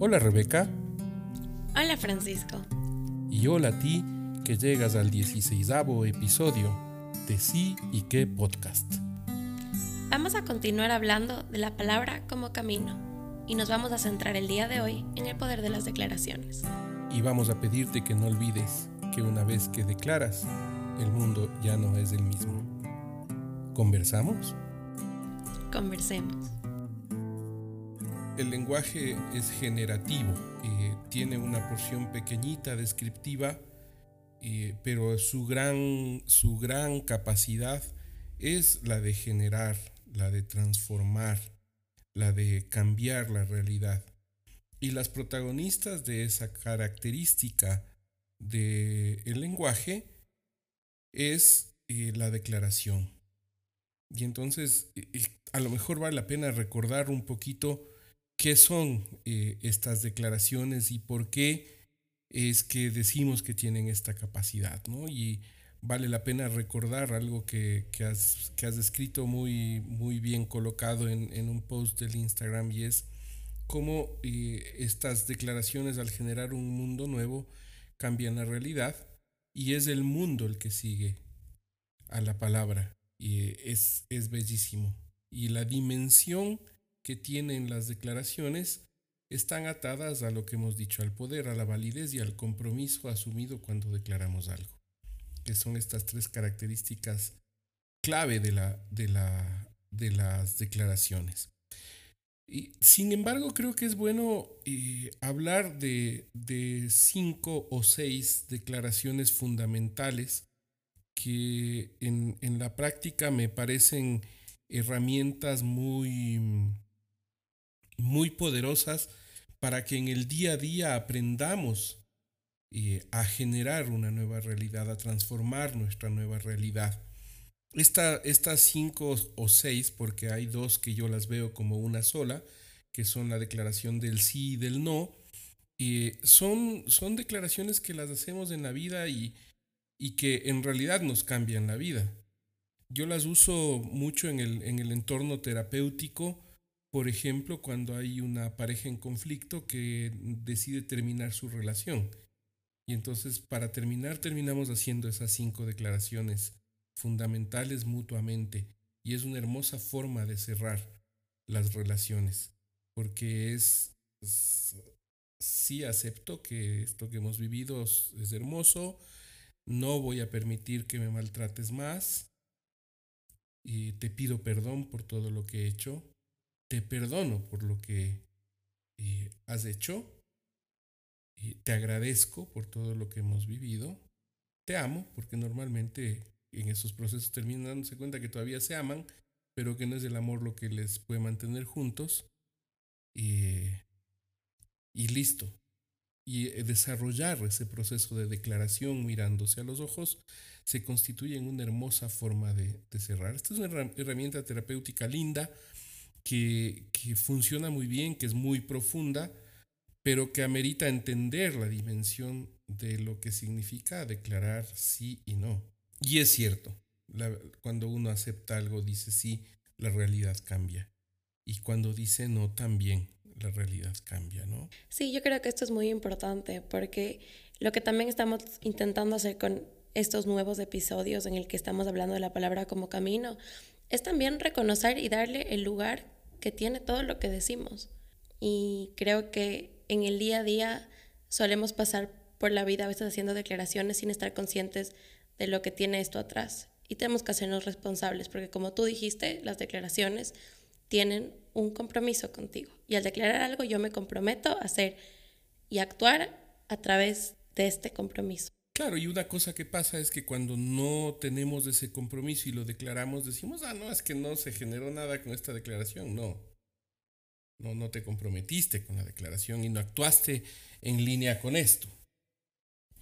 Hola Rebeca. Hola Francisco. Y hola a ti que llegas al 16 episodio de Sí y qué podcast. Vamos a continuar hablando de la palabra como camino y nos vamos a centrar el día de hoy en el poder de las declaraciones. Y vamos a pedirte que no olvides que una vez que declaras, el mundo ya no es el mismo. ¿Conversamos? Conversemos. El lenguaje es generativo, eh, tiene una porción pequeñita descriptiva, eh, pero su gran, su gran capacidad es la de generar, la de transformar, la de cambiar la realidad. Y las protagonistas de esa característica del el lenguaje es eh, la declaración. Y entonces a lo mejor vale la pena recordar un poquito qué son eh, estas declaraciones y por qué es que decimos que tienen esta capacidad, ¿no? Y vale la pena recordar algo que, que, has, que has, escrito muy, muy bien colocado en, en, un post del Instagram y es cómo eh, estas declaraciones al generar un mundo nuevo cambian la realidad y es el mundo el que sigue a la palabra y es, es bellísimo. Y la dimensión que tienen las declaraciones están atadas a lo que hemos dicho, al poder, a la validez y al compromiso asumido cuando declaramos algo, que son estas tres características clave de, la, de, la, de las declaraciones. Y, sin embargo, creo que es bueno eh, hablar de, de cinco o seis declaraciones fundamentales que en, en la práctica me parecen herramientas muy muy poderosas para que en el día a día aprendamos eh, a generar una nueva realidad, a transformar nuestra nueva realidad. Esta, estas cinco o seis, porque hay dos que yo las veo como una sola, que son la declaración del sí y del no, eh, son, son declaraciones que las hacemos en la vida y, y que en realidad nos cambian la vida. Yo las uso mucho en el, en el entorno terapéutico por ejemplo, cuando hay una pareja en conflicto que decide terminar su relación. Y entonces para terminar terminamos haciendo esas cinco declaraciones fundamentales mutuamente. Y es una hermosa forma de cerrar las relaciones. Porque es, sí acepto que esto que hemos vivido es hermoso. No voy a permitir que me maltrates más. Y te pido perdón por todo lo que he hecho te perdono por lo que eh, has hecho, y te agradezco por todo lo que hemos vivido, te amo, porque normalmente en esos procesos terminan dándose cuenta que todavía se aman, pero que no es el amor lo que les puede mantener juntos, y, y listo. Y eh, desarrollar ese proceso de declaración mirándose a los ojos se constituye en una hermosa forma de, de cerrar. Esta es una herramienta terapéutica linda que, funciona muy bien, que es muy profunda, pero que amerita entender la dimensión de lo que significa declarar sí y no. Y es cierto, cuando uno acepta algo, dice sí, la realidad cambia. Y cuando dice no, también la realidad cambia, ¿no? Sí, yo creo que esto es muy importante porque lo que también estamos intentando hacer con estos nuevos episodios en el que estamos hablando de la palabra como camino es también reconocer y darle el lugar que tiene todo lo que decimos. Y creo que en el día a día solemos pasar por la vida a veces haciendo declaraciones sin estar conscientes de lo que tiene esto atrás. Y tenemos que hacernos responsables, porque como tú dijiste, las declaraciones tienen un compromiso contigo. Y al declarar algo yo me comprometo a hacer y actuar a través de este compromiso. Claro, y una cosa que pasa es que cuando no tenemos ese compromiso y lo declaramos, decimos, ah, no, es que no se generó nada con esta declaración. No, no, no te comprometiste con la declaración y no actuaste en línea con esto.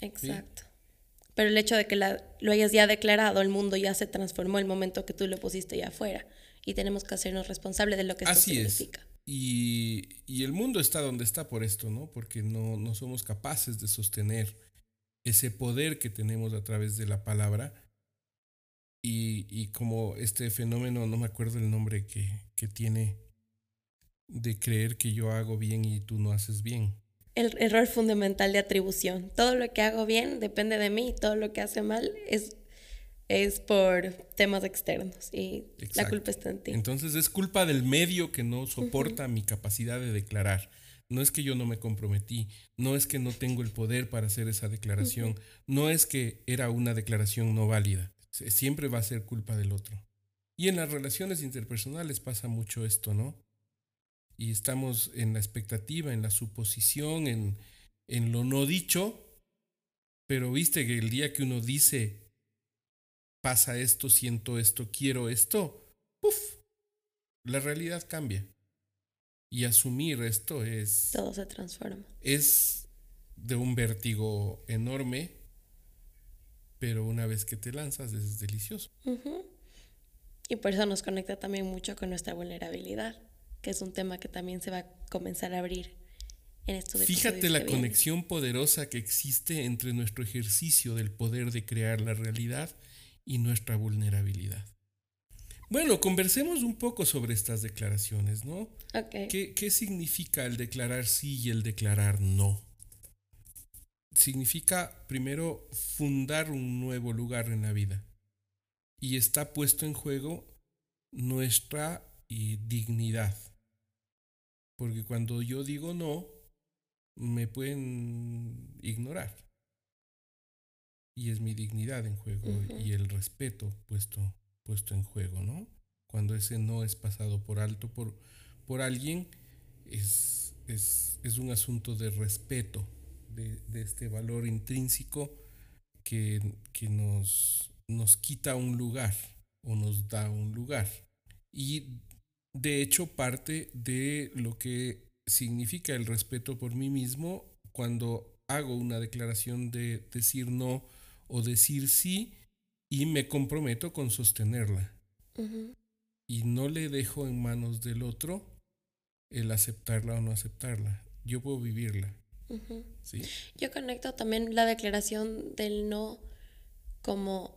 Exacto. Pero el hecho de que lo hayas ya declarado, el mundo ya se transformó el momento que tú lo pusiste ya afuera. Y tenemos que hacernos responsables de lo que esto Así significa. Es. Y, y, el mundo está donde está por esto, ¿no? Porque no, no somos capaces de sostener ese poder que tenemos a través de la palabra y, y como este fenómeno, no me acuerdo el nombre que, que tiene, de creer que yo hago bien y tú no haces bien. El error fundamental de atribución. Todo lo que hago bien depende de mí, todo lo que hace mal es, es por temas externos y la culpa está en ti. Entonces es culpa del medio que no soporta mi capacidad de declarar. No es que yo no me comprometí, no es que no tengo el poder para hacer esa declaración, no es que era una declaración no válida. Siempre va a ser culpa del otro. Y en las relaciones interpersonales pasa mucho esto, ¿no? Y estamos en la expectativa, en la suposición, en, en lo no dicho, pero viste que el día que uno dice, pasa esto, siento esto, quiero esto, ¡puf! La realidad cambia. Y asumir esto es... Todo se transforma. Es de un vértigo enorme, pero una vez que te lanzas es delicioso. Y por eso nos conecta también mucho con nuestra vulnerabilidad, que es un tema que también se va a comenzar a abrir en estos Fíjate la conexión poderosa que existe entre nuestro ejercicio del poder de crear la realidad y nuestra vulnerabilidad. Bueno, conversemos un poco sobre estas declaraciones, ¿no? ¿Qué, ¿Qué, significa el declarar sí y el declarar no? Significa primero fundar un nuevo lugar en la vida y está puesto en juego nuestra eh, dignidad. Porque cuando yo digo no, me pueden ignorar. Y es mi dignidad en juego y el respeto puesto puesto en juego, ¿no? Cuando ese no es pasado por alto por, por alguien, es, es, es un asunto de respeto, de, de este valor intrínseco que, que nos, nos quita un lugar o nos da un lugar. Y de hecho parte de lo que significa el respeto por mí mismo cuando hago una declaración de decir no o decir sí y me comprometo con sostenerla. Y no le dejo en manos del otro el aceptarla o no aceptarla. Yo puedo vivirla. ¿Sí? Yo conecto también la declaración del no como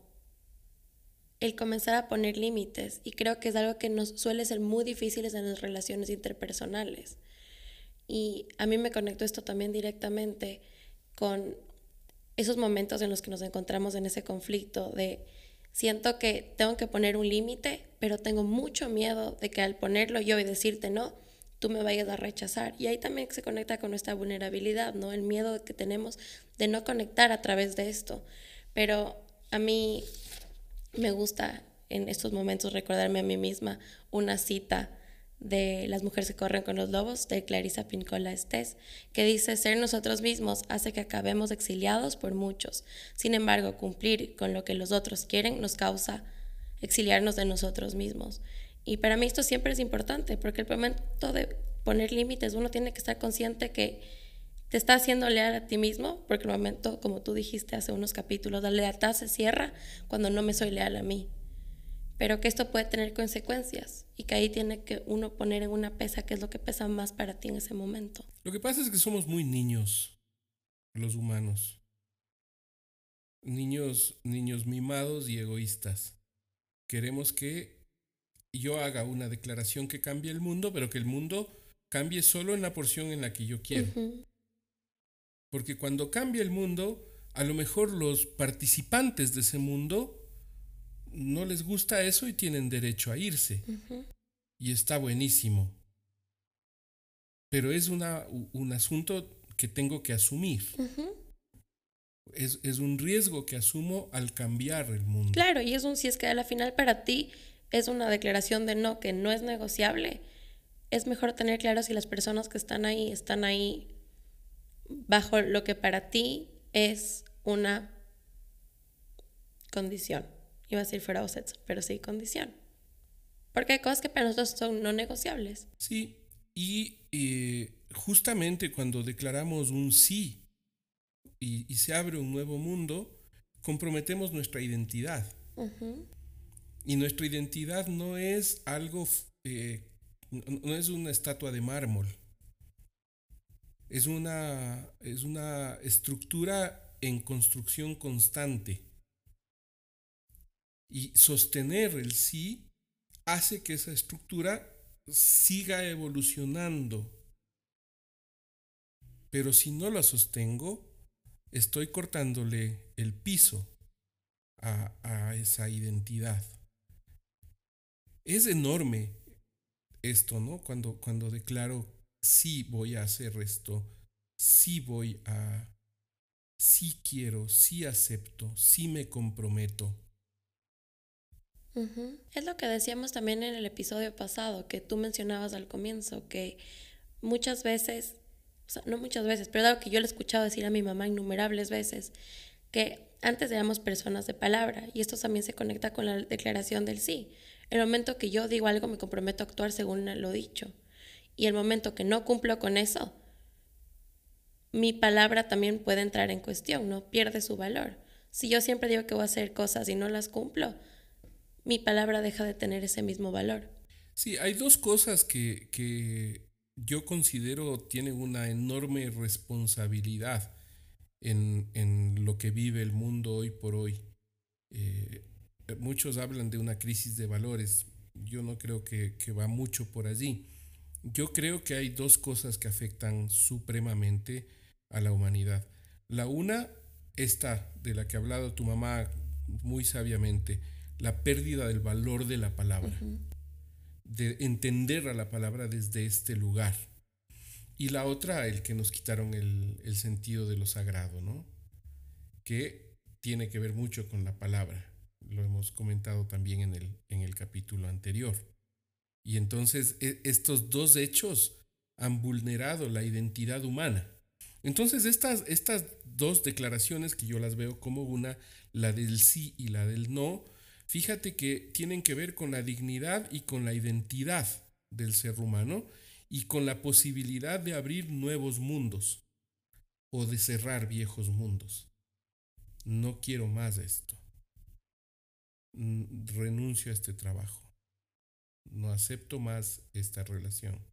el comenzar a poner límites y creo que es algo que nos suele ser muy difícil en las relaciones interpersonales. Y a mí me conecto esto también directamente con esos momentos en los que nos encontramos en ese conflicto de siento que tengo que poner un límite, pero tengo mucho miedo de que al ponerlo yo y decirte no, tú me vayas a rechazar. Y ahí también se conecta con nuestra vulnerabilidad, ¿no? El miedo que tenemos de no conectar a través de esto. Pero a mí me gusta en estos momentos recordarme a mí misma una cita de Las mujeres que corren con los lobos de Clarisa Pincola Estés, que dice, ser nosotros mismos hace que acabemos exiliados por muchos. Sin embargo, cumplir con lo que los otros quieren nos causa exiliarnos de nosotros mismos. Y para mí esto siempre es importante, porque el momento de poner límites, uno tiene que estar consciente que te está haciendo leal a ti mismo, porque el momento, como tú dijiste hace unos capítulos, la lealtad se cierra cuando no me soy leal a mí pero que esto puede tener consecuencias y que ahí tiene que uno poner en una pesa qué es lo que pesa más para ti en ese momento. Lo que pasa es que somos muy niños, los humanos. Niños, niños mimados y egoístas. Queremos que yo haga una declaración que cambie el mundo, pero que el mundo cambie solo en la porción en la que yo quiero. Porque cuando cambia el mundo, a lo mejor los participantes de ese mundo no les gusta eso y tienen derecho a irse. Y está buenísimo. Pero es una, un asunto que tengo que asumir. es, es, un riesgo que asumo al cambiar el mundo. Claro, y es un si es que a la final para ti es una declaración de no, que no es negociable. Es mejor tener claro si las personas que están ahí están ahí bajo lo que para ti es una condición iba a decir fuera sexo, pero sí condición. Porque hay cosas que para nosotros son no negociables. Sí, y eh, justamente cuando declaramos un sí y, se abre un nuevo mundo, comprometemos nuestra identidad. Y nuestra identidad no es algo, eh, no es una estatua de mármol. Es una, es una estructura en construcción constante. Y sostener el sí hace que esa estructura siga evolucionando. Pero si no la sostengo, estoy cortándole el piso a, a esa identidad. Es enorme esto, ¿no? Cuando, cuando declaro, sí voy a hacer esto, sí voy a, sí quiero, sí acepto, sí me comprometo. Es lo que decíamos también en el episodio pasado, que tú mencionabas al comienzo, que muchas veces, o sea, no muchas veces, pero algo que yo le he escuchado decir a mi mamá innumerables veces, que antes éramos personas de palabra, y esto también se conecta con la declaración del sí. El momento que yo digo algo me comprometo a actuar según lo dicho. Y el momento que no cumplo con eso, mi palabra también puede entrar en cuestión, ¿no? Pierde su valor. Si yo siempre digo que voy a hacer cosas y no las cumplo, mi palabra deja de tener ese mismo valor. Sí, hay dos cosas que, que yo considero tienen una enorme responsabilidad en, en, lo que vive el mundo hoy por hoy. Eh, muchos hablan de una crisis de valores. Yo no creo que, que va mucho por allí. Yo creo que hay dos cosas que afectan supremamente a la humanidad. La una, esta de la que ha hablado tu mamá muy sabiamente, la pérdida del valor de la palabra, de entender a la palabra desde este lugar. Y la otra, el que nos quitaron el, el sentido de lo sagrado, ¿no? Que tiene que ver mucho con la palabra. Lo hemos comentado también en el, en el capítulo anterior. Y entonces e, estos dos hechos han vulnerado la identidad humana. Entonces estas, estas dos declaraciones que yo las veo como una, la del sí y la del no, fíjate que tienen que ver con la dignidad y con la identidad del ser humano y con la posibilidad de abrir nuevos mundos o de cerrar viejos mundos. No quiero más esto. Mm, renuncio a este trabajo. No acepto más esta relación.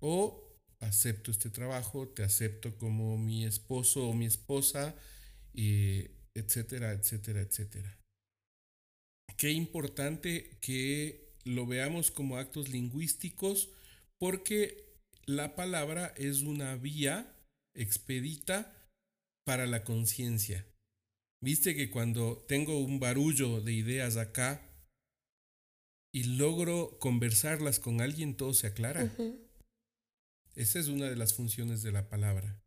O acepto este trabajo, te acepto como mi esposo o mi esposa, etcétera, etcétera, etcétera. Qué importante que lo veamos como actos lingüísticos porque la palabra es una vía expedita para la conciencia. Viste que cuando tengo un barullo de ideas acá y logro conversarlas con alguien, todo se aclara. Esa es una de las funciones de la palabra.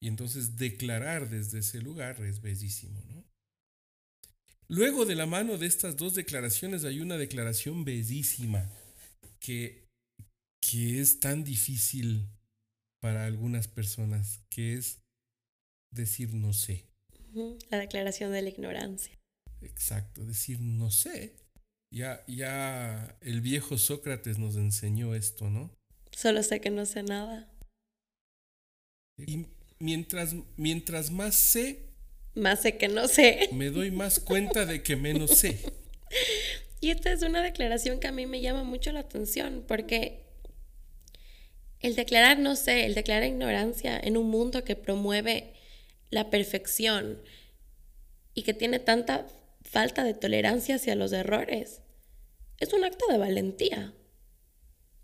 Y entonces declarar desde ese lugar es bellísimo, ¿no? Luego de la mano de estas dos declaraciones hay una declaración bellísima que, que es tan difícil para algunas personas, que es decir no sé. La declaración de la ignorancia. Exacto, decir no sé. Ya, ya el viejo Sócrates nos enseñó esto, ¿no? Solo sé que no sé nada. Y mientras, mientras más sé, más sé que no sé. Me doy más cuenta de que menos sé. Y esta es una declaración que a mí me llama mucho la atención porque el declarar no sé, el declarar ignorancia en un mundo que promueve la perfección y que tiene tanta falta de tolerancia hacia los errores, es un acto de valentía.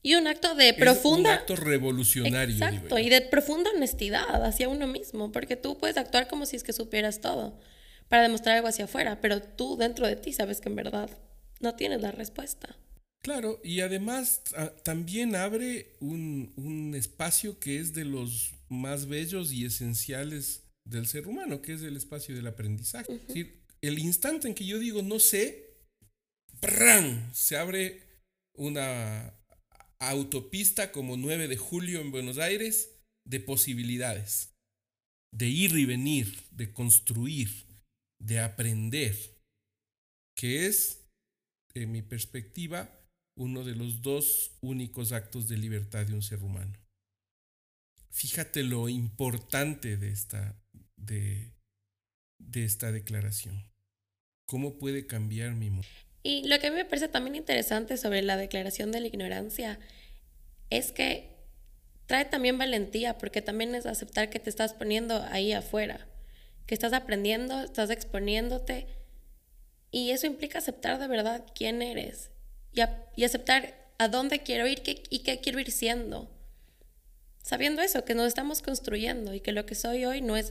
Y un acto de profunda... un acto revolucionario. Exacto, y de profunda honestidad hacia uno mismo, porque tú puedes actuar como si es que supieras todo para demostrar algo hacia afuera, pero tú dentro de ti sabes que en verdad no tienes la respuesta. Claro, y además ah, también abre un, un espacio que es de los más bellos y esenciales del ser humano, que es el espacio del aprendizaje. Es decir, el instante en que yo digo no sé, ¡pran! se abre una autopista como 9 de julio en Buenos Aires de posibilidades, de ir y venir, de construir, de aprender, que es, en mi perspectiva, uno de los dos únicos actos de libertad de un ser humano. Fíjate lo importante de esta, de, de esta declaración. ¿Cómo puede cambiar mi mundo? Y lo que a mí me parece también interesante sobre la declaración de la ignorancia es que trae también valentía, porque también es aceptar que te estás poniendo ahí afuera, que estás aprendiendo, estás exponiéndote, y eso implica aceptar de verdad quién eres y, y aceptar a dónde quiero ir y qué quiero ir siendo. Sabiendo eso, que nos estamos construyendo y que lo que soy hoy no es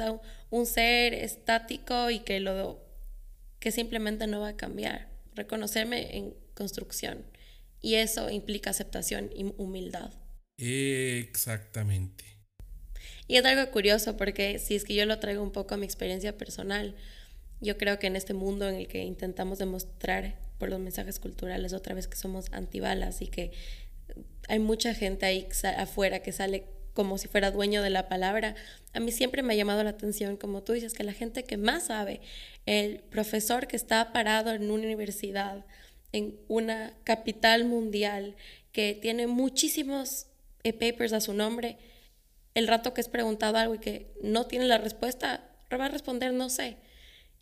un ser estático y que, lo, que simplemente no va a cambiar. Reconocerme en construcción. Y eso implica aceptación y humildad. Exactamente. Y es algo curioso porque si es que yo lo traigo un poco a mi experiencia personal, yo creo que en este mundo en el que intentamos demostrar por los mensajes culturales otra vez que somos antibalas y que hay mucha gente ahí afuera que sale como si fuera dueño de la palabra, a mí siempre me ha llamado la atención, como tú dices, que la gente que más sabe, el profesor que está parado en una universidad, en una capital mundial, que tiene muchísimos eh, papers a su nombre, el rato que es preguntado algo y que no tiene la respuesta, va a responder no sé.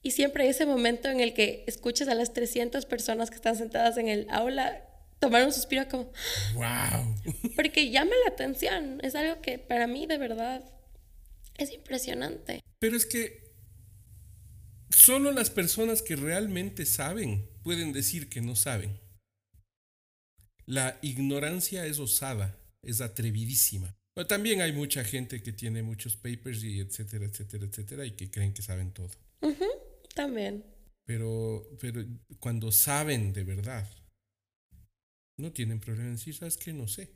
Y siempre ese momento en el que escuchas a las 300 personas que están sentadas en el aula tomar un suspiro como, wow. Porque llama la atención, es algo que para mí de verdad es impresionante. Pero es que solo las personas que realmente saben pueden decir que no saben. La ignorancia es osada, es atrevidísima. Pero también hay mucha gente que tiene muchos papers y etcétera, etcétera, etcétera, y que creen que saben todo. también. Pero, pero cuando saben de verdad, no tienen problema en decir, ¿sabes qué? No sé.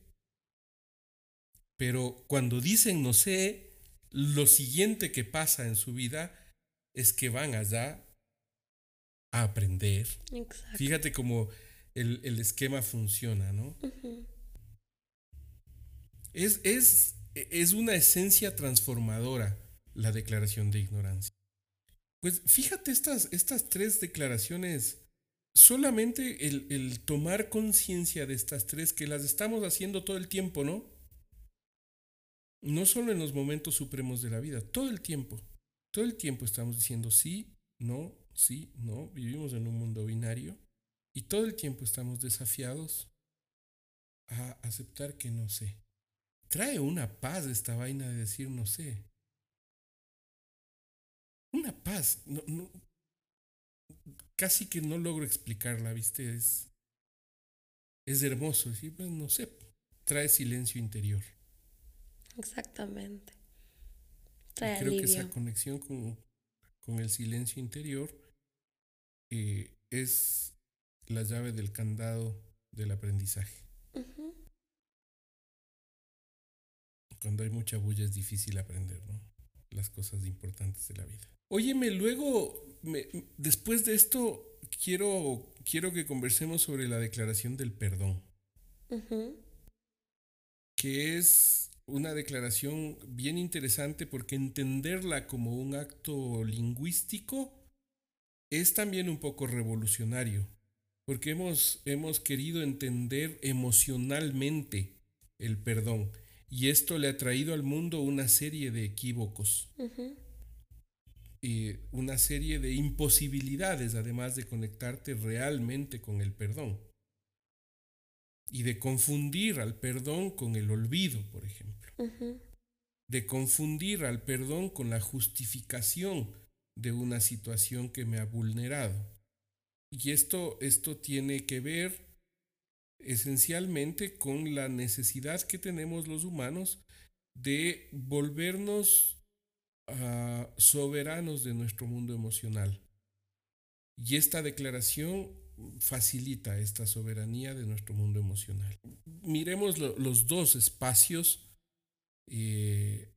Pero cuando dicen no sé, lo siguiente que pasa en su vida es que van allá a aprender. Fíjate cómo el, esquema funciona, ¿no? es, es, es una esencia transformadora la declaración de ignorancia. Pues fíjate estas, estas tres declaraciones solamente el, tomar conciencia de estas tres, que las estamos haciendo todo el tiempo, ¿no? No solo en los momentos supremos de la vida, todo el tiempo. Todo el tiempo estamos diciendo sí, no, sí, no. Vivimos en un mundo binario y todo el tiempo estamos desafiados a aceptar que no sé. Trae una paz esta vaina de decir no sé. Una paz. No, no, casi que no logro explicarla, ¿viste? Es, es hermoso. ¿sí? Pues, no sé, trae silencio interior. Exactamente. Trae creo que esa conexión con, con, el silencio interior eh, es la llave del candado del aprendizaje. Cuando hay mucha bulla es difícil aprender, ¿no? Las cosas importantes de la vida. Óyeme, luego después de esto, quiero, quiero que conversemos sobre la declaración del perdón. Que es una declaración bien interesante porque entenderla como un acto lingüístico es también un poco revolucionario. Porque hemos, hemos querido entender emocionalmente el perdón. Y esto le ha traído al mundo una serie de equívocos una serie de imposibilidades, además de conectarte realmente con el perdón. Y de confundir al perdón con el olvido, por ejemplo. De confundir al perdón con la justificación de una situación que me ha vulnerado. Y esto, esto tiene que ver esencialmente con la necesidad que tenemos los humanos de volvernos soberanos de nuestro mundo emocional. Y esta declaración facilita esta soberanía de nuestro mundo emocional. Miremos los dos espacios, eh,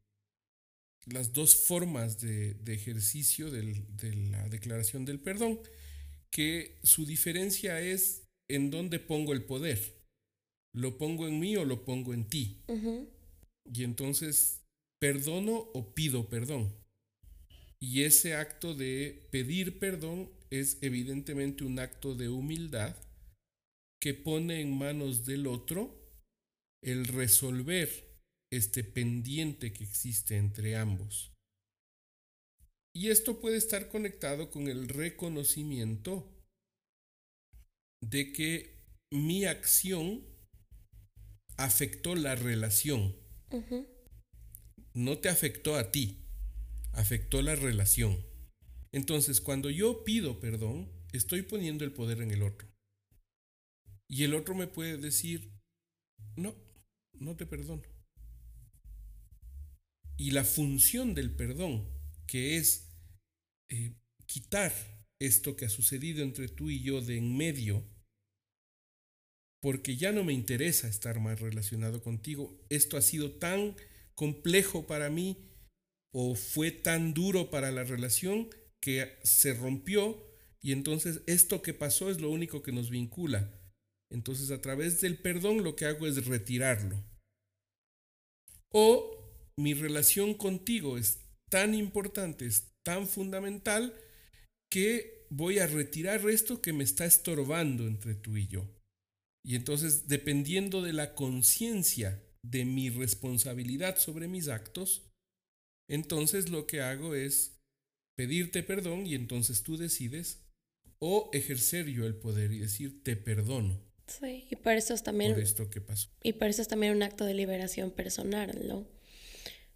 las dos formas de, ejercicio de la declaración del perdón, que su diferencia es en dónde pongo el poder. ¿Lo pongo en mí o lo pongo en ti? Y entonces perdono o pido perdón. Y ese acto de pedir perdón es evidentemente un acto de humildad que pone en manos del otro el resolver este pendiente que existe entre ambos. Y esto puede estar conectado con el reconocimiento de que mi acción afectó la relación no te afectó a ti, afectó la relación. Entonces, cuando yo pido perdón, estoy poniendo el poder en el otro. Y el otro me puede decir, no, no te perdono. Y la función del perdón, que es eh, quitar esto que ha sucedido entre tú y yo de en medio, porque ya no me interesa estar más relacionado contigo. Esto ha sido tan complejo para mí o fue tan duro para la relación que se rompió y entonces esto que pasó es lo único que nos vincula. Entonces a través del perdón lo que hago es retirarlo. O mi relación contigo es tan importante, es tan fundamental que voy a retirar esto que me está estorbando entre tú y yo. Y entonces, dependiendo de la conciencia de mi responsabilidad sobre mis actos, entonces lo que hago es pedirte perdón y entonces tú decides o ejercer yo el poder y decir te perdono. Sí, y por eso es también... Por esto que pasó. Y por eso es también un acto de liberación personal, ¿no?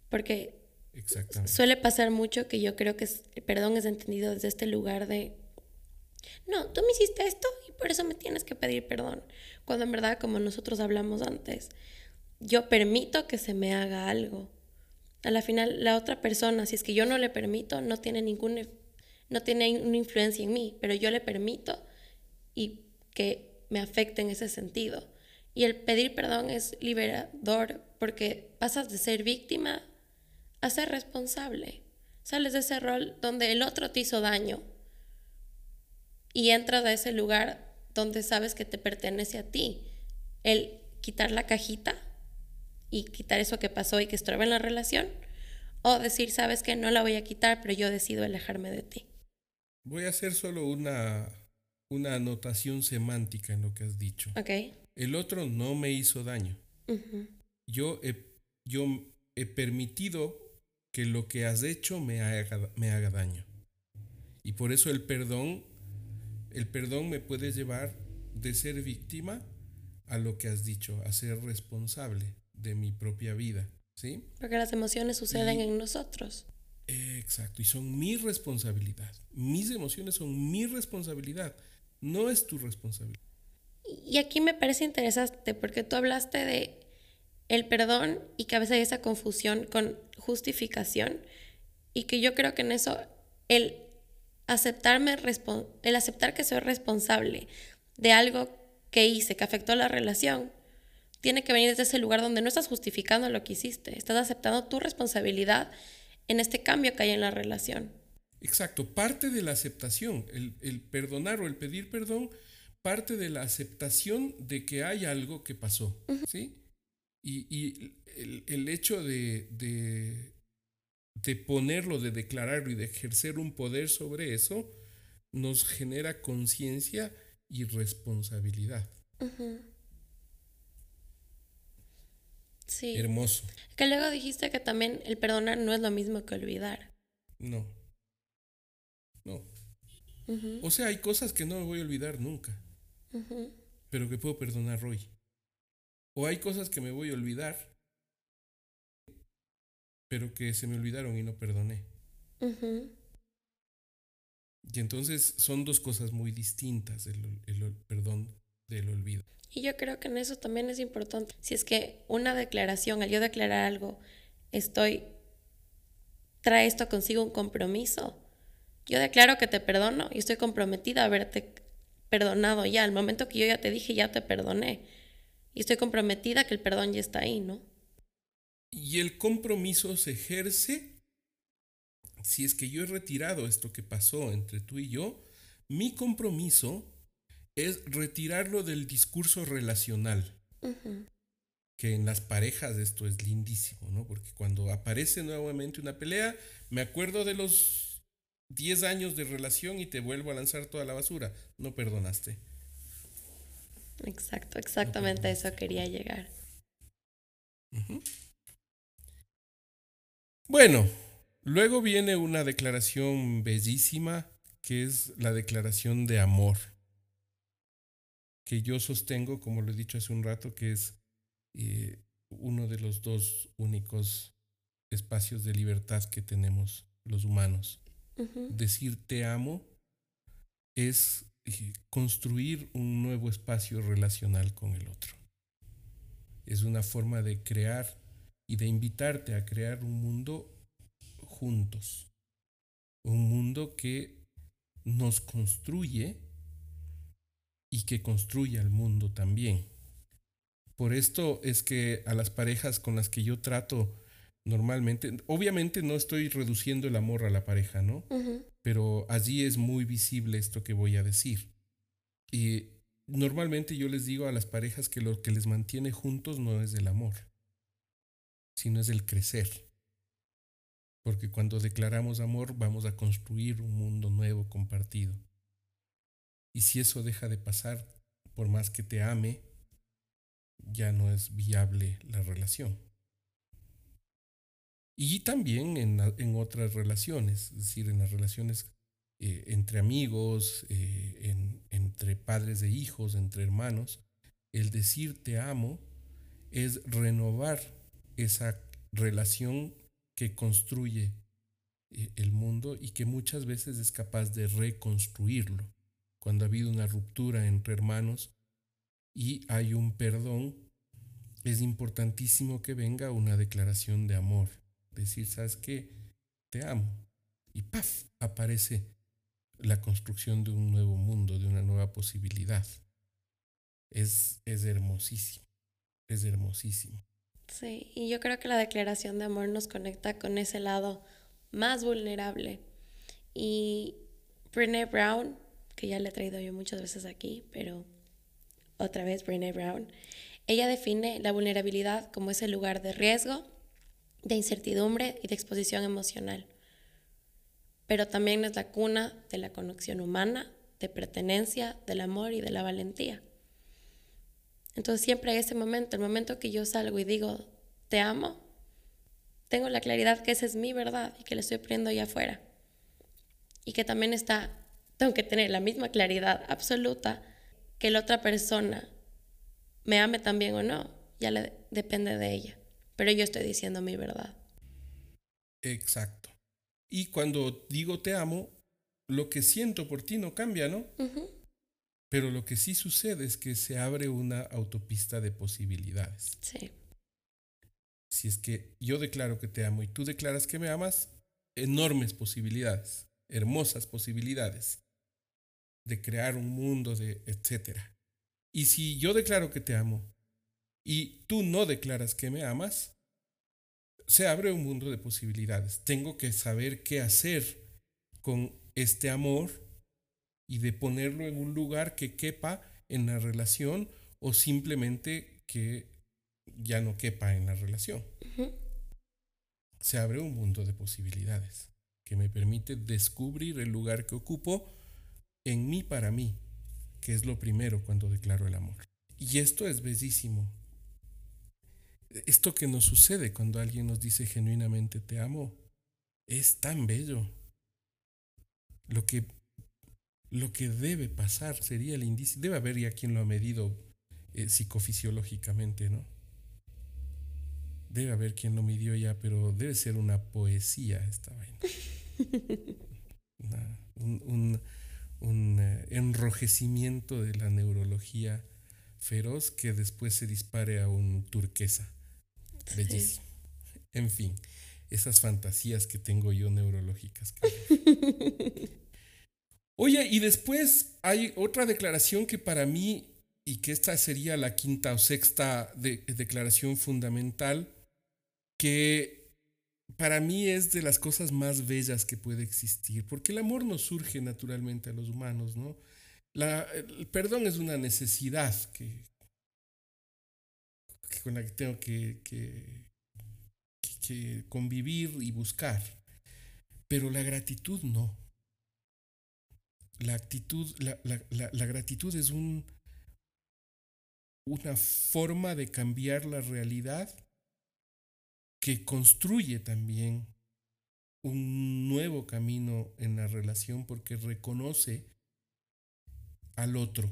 Porque suele pasar mucho que yo creo que el perdón es entendido desde este lugar de, no, tú me hiciste esto y por eso me tienes que pedir perdón. Cuando en verdad, como nosotros hablamos antes, yo permito que se me haga algo. A la final, la otra persona, si es que yo no le permito, no tiene ninguna, no tiene una influencia en mí, pero yo le permito y que me afecte en ese sentido. Y el pedir perdón es liberador porque pasas de ser víctima a ser responsable. Sales de ese rol donde el otro te hizo daño y entras a ese lugar donde sabes que te pertenece a ti. El quitar la cajita y quitar eso que pasó y que estorba en la relación o decir, sabes que no la voy a quitar, pero yo decido alejarme de ti. Voy a hacer solo una, una anotación semántica en lo que has dicho. Okay. El otro no me hizo daño. yo, yo he permitido que lo que has hecho me haga, me haga daño. Y por eso el perdón, el perdón me puede llevar de ser víctima a lo que has dicho, a ser responsable de mi propia vida, ¿sí? Porque las emociones suceden en nosotros. Exacto, y son mi responsabilidad. Mis emociones son mi responsabilidad, no es tu responsabilidad. Y aquí me parece interesante porque tú hablaste de el perdón y que a veces hay esa confusión con justificación y que yo creo que en eso el aceptarme el aceptar que soy responsable de algo que hice que afectó la relación tiene que venir desde ese lugar donde no estás justificando lo que hiciste, estás aceptando tu responsabilidad en este cambio que hay en la relación. Exacto, parte de la aceptación, el, perdonar o el pedir perdón, parte de la aceptación de que hay algo que pasó, ¿sí? Y, el, hecho de, de, ponerlo, de declararlo y de ejercer un poder sobre eso, nos genera conciencia y responsabilidad. Sí. Hermoso. Que luego dijiste que también el perdonar no es lo mismo que olvidar. No. No. O sea, hay cosas que no me voy a olvidar nunca, pero que puedo perdonar hoy. O hay cosas que me voy a olvidar, pero que se me olvidaron y no perdoné. Y entonces son dos cosas muy distintas, el, el, perdón del olvido. Y yo creo que en eso también es importante. Si es que una declaración, al yo declarar algo, estoy, trae esto consigo un compromiso. Yo declaro que te perdono y estoy comprometida a haberte perdonado ya. Al momento que yo ya te dije, ya te perdoné y estoy comprometida que el perdón ya está ahí, ¿no? Y el compromiso se ejerce si es que yo he retirado esto que pasó entre tú y yo, mi compromiso es retirarlo del discurso relacional. Que en las parejas esto es lindísimo, ¿no? Porque cuando aparece nuevamente una pelea, me acuerdo de los 10 años de relación y te vuelvo a lanzar toda la basura. No perdonaste. Exacto, exactamente eso quería llegar. Bueno, luego viene una declaración bellísima que es la declaración de amor, que yo sostengo, como lo he dicho hace un rato, que es eh, uno de los dos únicos espacios de libertad que tenemos los humanos. Decir te amo es construir un nuevo espacio relacional con el otro. es una forma de crear y de invitarte a crear un mundo juntos. Un mundo que nos construye y que construye al mundo también. Por esto es que a las parejas con las que yo trato normalmente, obviamente no estoy reduciendo el amor a la pareja, ¿no? Pero allí es muy visible esto que voy a decir. Y normalmente yo les digo a las parejas que lo que les mantiene juntos no es el amor, sino es el crecer. Porque cuando declaramos amor vamos a construir un mundo nuevo compartido. Y si eso deja de pasar, por más que te ame, ya no es viable la relación. Y también en, en otras relaciones, es decir, en las relaciones eh, entre amigos, eh, entre padres de hijos, entre hermanos, el decir te amo es renovar esa relación que construye eh, el mundo y que muchas veces es capaz de reconstruirlo. Cuando ha habido una ruptura entre hermanos y hay un perdón, es importantísimo que venga una declaración de amor decir, ¿sabes qué? Te amo. Y ¡paf! aparece la construcción de un nuevo mundo, de una nueva posibilidad. Es, es hermosísimo, es hermosísimo. Sí, y yo creo que la declaración de amor nos conecta con ese lado más vulnerable. Y Brené Brown, que ya le he traído yo muchas veces aquí, pero otra vez Brené Brown, ella define la vulnerabilidad como ese lugar de riesgo, de incertidumbre y de exposición emocional. Pero también es la cuna de la conexión humana, de pertenencia, del amor y de la valentía. Entonces siempre ese momento, el momento que yo salgo y digo, te amo, tengo la claridad que esa es mi verdad y que la estoy poniendo allá afuera. Y que también está, tengo que tener la misma claridad absoluta que la otra persona me ame también o no, ya le, depende de ella pero yo estoy diciendo mi verdad. Exacto. Y cuando digo te amo, lo que siento por ti no cambia, ¿no? Pero lo que sí sucede es que se abre una autopista de posibilidades. Sí. Si es que yo declaro que te amo y tú declaras que me amas, enormes posibilidades, hermosas posibilidades de crear un mundo de etcétera. Y si yo declaro que te amo y tú no declaras que me amas, se abre un mundo de posibilidades. Tengo que saber qué hacer con este amor y de ponerlo en un lugar que quepa en la relación o simplemente que ya no quepa en la relación. Se abre un mundo de posibilidades que me permite descubrir el lugar que ocupo en mí para mí, que es lo primero cuando declaro el amor. Y esto es bellísimo, esto que nos sucede cuando alguien nos dice genuinamente te amo es tan bello. Lo que, lo que debe pasar sería el indicio. Debe haber ya quien lo ha medido eh, psicofisiológicamente, ¿no? Debe haber quien lo midió ya, pero debe ser una poesía esta vaina. un, un eh, enrojecimiento de la neurología feroz que después se dispare a un turquesa. Bellísimo. En fin, esas fantasías que tengo yo neurológicas. Oye, y después hay otra declaración que para mí, y que esta sería la quinta o sexta declaración fundamental, que para mí es de las cosas más bellas que puede existir, porque el amor no surge naturalmente a los humanos, ¿no? La, el perdón es una necesidad que, con la que tengo que, que, convivir y buscar. Pero la gratitud no. La actitud, la, la, gratitud es un, una forma de cambiar la realidad que construye también un nuevo camino en la relación porque reconoce al otro,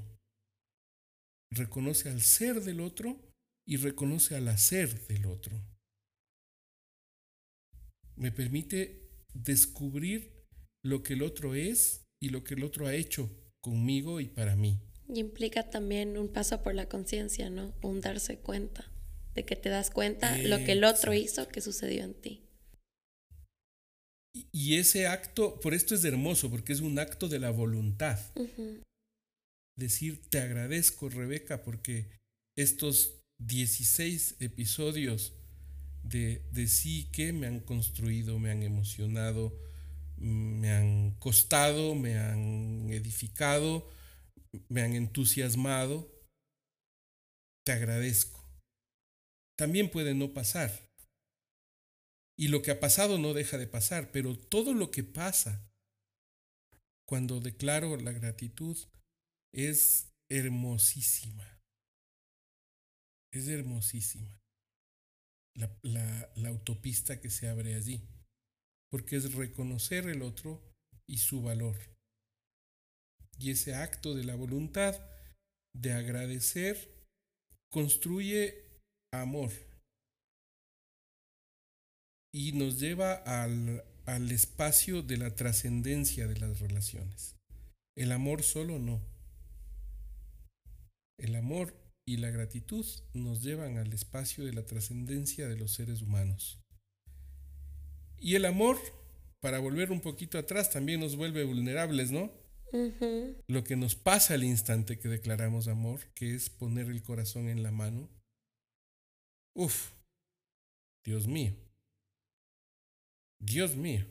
reconoce al ser del otro y reconoce al hacer del otro. Me permite descubrir lo que el otro es y lo que el otro ha hecho conmigo y para mí. Y implica también un paso por la conciencia, ¿no? Un darse cuenta. De que te das cuenta lo que el otro hizo que sucedió en ti. Y ese acto, por esto es hermoso, porque es un acto de la voluntad. Decir, te agradezco, Rebeca, porque estos 16 episodios de, de sí que me han construido, me han emocionado, me han costado, me han edificado, me han entusiasmado. Te agradezco. También puede no pasar. Y lo que ha pasado no deja de pasar, pero todo lo que pasa cuando declaro la gratitud es hermosísima. Es hermosísima. La, la, autopista que se abre allí. Porque es reconocer el otro y su valor. Y ese acto de la voluntad de agradecer construye amor y nos lleva al, al espacio de la trascendencia de las relaciones. El amor solo no. El amor y la gratitud nos llevan al espacio de la trascendencia de los seres humanos. Y el amor, para volver un poquito atrás, también nos vuelve vulnerables, ¿no? Lo que nos pasa al instante que declaramos amor, que es poner el corazón en la mano. Uf, Dios mío. Dios mío.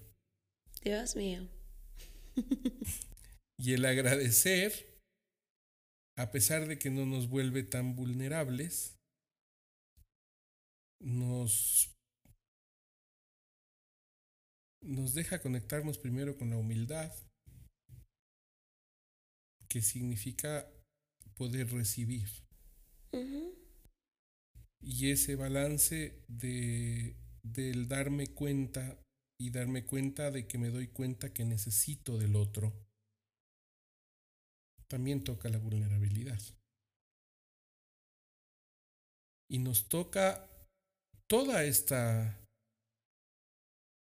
Dios mío. y el agradecer, a pesar de que no nos vuelve tan vulnerables, nos, nos deja conectarnos primero con la humildad, que significa poder recibir. Y ese balance de, del darme cuenta y darme cuenta de que me doy cuenta que necesito del otro, también toca la vulnerabilidad. Y nos toca toda esta,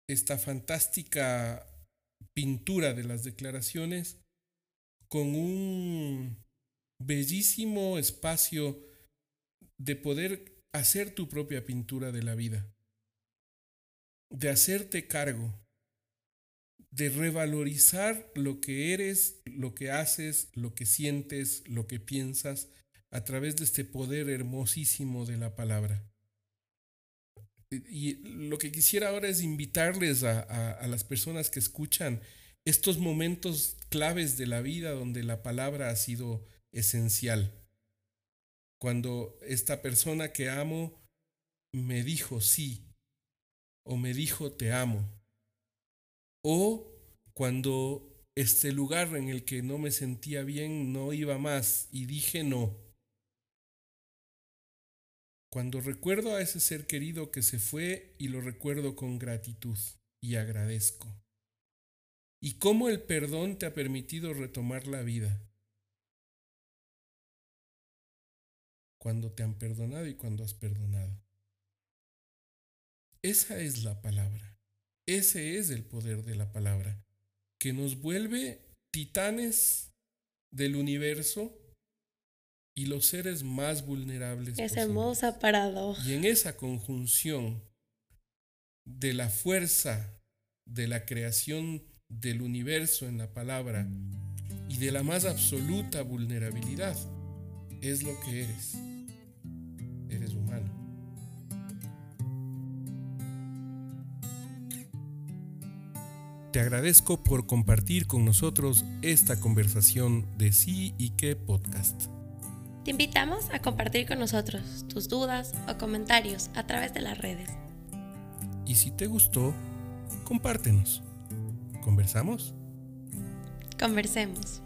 esta fantástica pintura de las declaraciones con un bellísimo espacio de poder hacer tu propia pintura de la vida de hacerte cargo, de revalorizar lo que eres, lo que haces, lo que sientes, lo que piensas a través de este poder hermosísimo de la palabra. Y lo que quisiera ahora es invitarles a, las personas que escuchan estos momentos claves de la vida donde la palabra ha sido esencial. Cuando esta persona que amo me dijo sí, o me dijo te amo. O cuando este lugar en el que no me sentía bien no iba más y dije no. Cuando recuerdo a ese ser querido que se fue y lo recuerdo con gratitud y agradezco. Y cómo el perdón te ha permitido retomar la vida. Cuando te han perdonado y cuando has perdonado. Esa es la palabra. Ese es el poder de la palabra, que nos vuelve titanes del universo y los seres más vulnerables. Es hermosa paradoja. Y en esa conjunción de la fuerza de la creación del universo en la palabra y de la más absoluta vulnerabilidad, es lo que eres. Eres humano. Te agradezco por compartir con nosotros esta conversación de sí y qué podcast. Te invitamos a compartir con nosotros tus dudas o comentarios a través de las redes. Y si te gustó, compártenos. ¿Conversamos? Conversemos.